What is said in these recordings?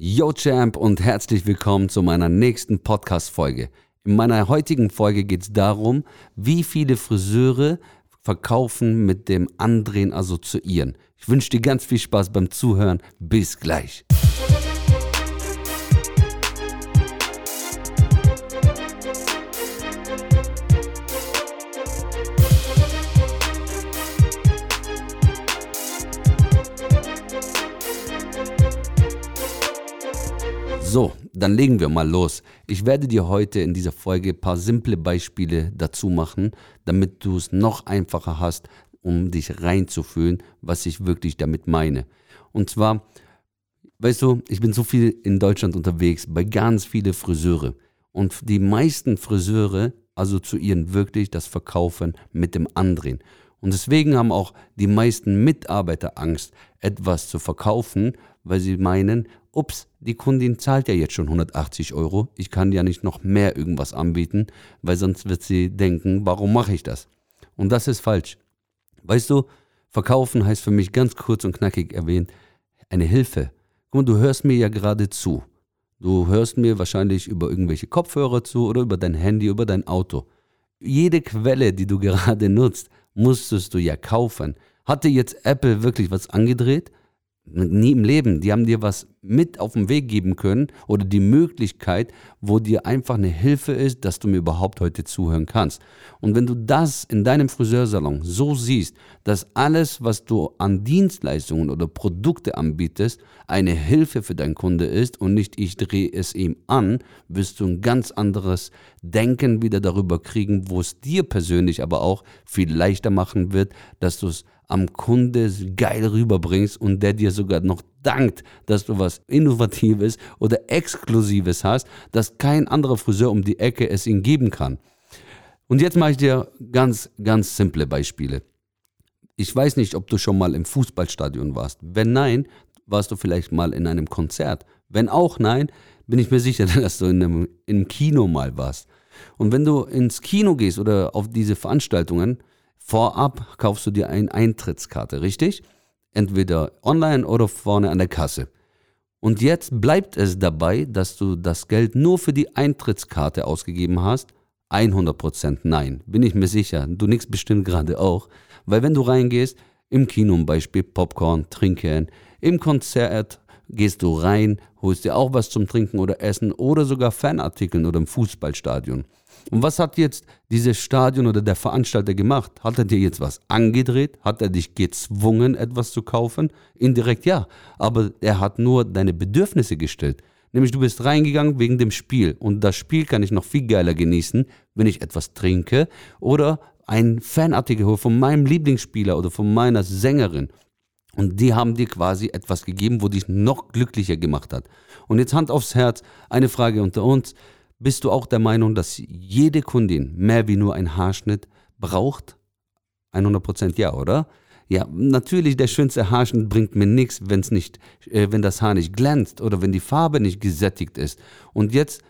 Yo Champ und herzlich willkommen zu meiner nächsten Podcast-Folge. In meiner heutigen Folge geht es darum, wie viele Friseure verkaufen mit dem Andrehen assoziieren. Ich wünsche dir ganz viel Spaß beim Zuhören. Bis gleich. So, dann legen wir mal los. Ich werde dir heute in dieser Folge ein paar simple Beispiele dazu machen, damit du es noch einfacher hast, um dich reinzufühlen, was ich wirklich damit meine. Und zwar, weißt du, ich bin so viel in Deutschland unterwegs, bei ganz vielen Friseure. Und die meisten Friseure assoziieren wirklich das Verkaufen mit dem Andrehen. Und deswegen haben auch die meisten Mitarbeiter Angst, etwas zu verkaufen, weil sie meinen, ups, die Kundin zahlt ja jetzt schon 180 Euro, ich kann ja nicht noch mehr irgendwas anbieten, weil sonst wird sie denken, warum mache ich das? Und das ist falsch. Weißt du, verkaufen heißt für mich ganz kurz und knackig erwähnt, eine Hilfe. Guck mal, du hörst mir ja gerade zu. Du hörst mir wahrscheinlich über irgendwelche Kopfhörer zu oder über dein Handy, über dein Auto. Jede Quelle, die du gerade nutzt, musstest du ja kaufen. Hatte jetzt Apple wirklich was angedreht? Nie im Leben. Die haben dir was mit auf den Weg geben können oder die Möglichkeit, wo dir einfach eine Hilfe ist, dass du mir überhaupt heute zuhören kannst. Und wenn du das in deinem Friseursalon so siehst, dass alles, was du an Dienstleistungen oder Produkte anbietest, eine Hilfe für deinen Kunde ist und nicht ich drehe es ihm an, wirst du ein ganz anderes Denken wieder darüber kriegen, wo es dir persönlich aber auch viel leichter machen wird, dass du es am Kunde geil rüberbringst und der dir sogar noch dankt, dass du was Innovatives oder Exklusives hast, dass kein anderer Friseur um die Ecke es ihm geben kann. Und jetzt mache ich dir ganz, ganz simple Beispiele. Ich weiß nicht, ob du schon mal im Fußballstadion warst. Wenn nein, warst du vielleicht mal in einem Konzert. Wenn auch nein, bin ich mir sicher, dass du in einem, im Kino mal warst. Und wenn du ins Kino gehst oder auf diese Veranstaltungen, Vorab kaufst du dir eine Eintrittskarte, richtig? Entweder online oder vorne an der Kasse. Und jetzt bleibt es dabei, dass du das Geld nur für die Eintrittskarte ausgegeben hast? 100% nein, bin ich mir sicher. Du nix bestimmt gerade auch. Weil wenn du reingehst, im Kino zum Beispiel Popcorn, Trinken, im Konzert gehst du rein, holst dir auch was zum Trinken oder Essen oder sogar Fanartikeln oder im Fußballstadion. Und was hat jetzt dieses Stadion oder der Veranstalter gemacht? Hat er dir jetzt was angedreht? Hat er dich gezwungen, etwas zu kaufen? Indirekt ja, aber er hat nur deine Bedürfnisse gestellt. Nämlich du bist reingegangen wegen dem Spiel und das Spiel kann ich noch viel geiler genießen, wenn ich etwas trinke oder ein Fanartikel hole von meinem Lieblingsspieler oder von meiner Sängerin. Und die haben dir quasi etwas gegeben, wo dich noch glücklicher gemacht hat. Und jetzt Hand aufs Herz, eine Frage unter uns. Bist du auch der Meinung, dass jede Kundin mehr wie nur ein Haarschnitt braucht? 100% ja, oder? Ja, natürlich, der schönste Haarschnitt bringt mir nichts, wenn's nicht, äh, wenn das Haar nicht glänzt oder wenn die Farbe nicht gesättigt ist. Und jetzt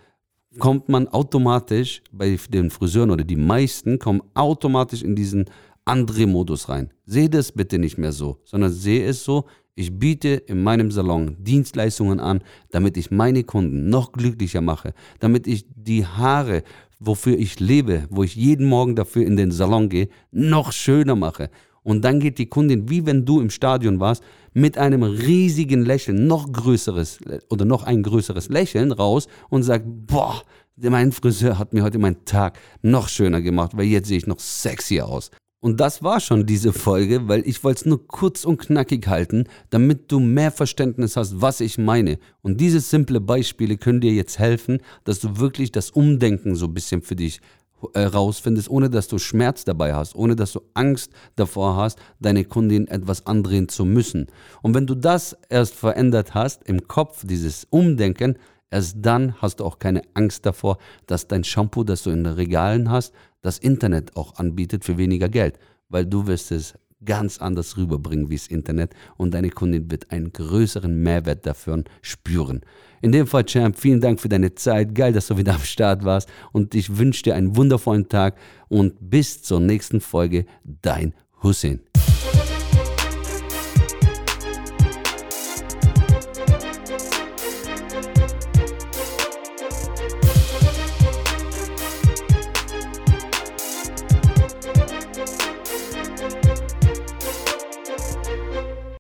kommt man automatisch bei den Friseuren oder die meisten kommen automatisch in diesen André-Modus rein. Sehe das bitte nicht mehr so, sondern sehe es so, ich biete in meinem Salon Dienstleistungen an, damit ich meine Kunden noch glücklicher mache, damit ich die Haare, wofür ich lebe, wo ich jeden Morgen dafür in den Salon gehe, noch schöner mache. Und dann geht die Kundin, wie wenn du im Stadion warst, mit einem riesigen Lächeln, noch größeres oder noch ein größeres Lächeln raus und sagt, boah, mein Friseur hat mir heute meinen Tag noch schöner gemacht, weil jetzt sehe ich noch sexier aus. Und das war schon diese Folge, weil ich wollte es nur kurz und knackig halten, damit du mehr Verständnis hast, was ich meine. Und diese simple Beispiele können dir jetzt helfen, dass du wirklich das Umdenken so ein bisschen für dich äh, rausfindest, ohne dass du Schmerz dabei hast, ohne dass du Angst davor hast, deine Kundin etwas andrehen zu müssen. Und wenn du das erst verändert hast im Kopf, dieses Umdenken, erst dann hast du auch keine Angst davor, dass dein Shampoo, das du in den Regalen hast, das Internet auch anbietet für weniger Geld, weil du wirst es ganz anders rüberbringen wie das Internet und deine Kundin wird einen größeren Mehrwert dafür spüren. In dem Fall, Champ, vielen Dank für deine Zeit. Geil, dass du wieder am Start warst und ich wünsche dir einen wundervollen Tag und bis zur nächsten Folge. Dein Hussein.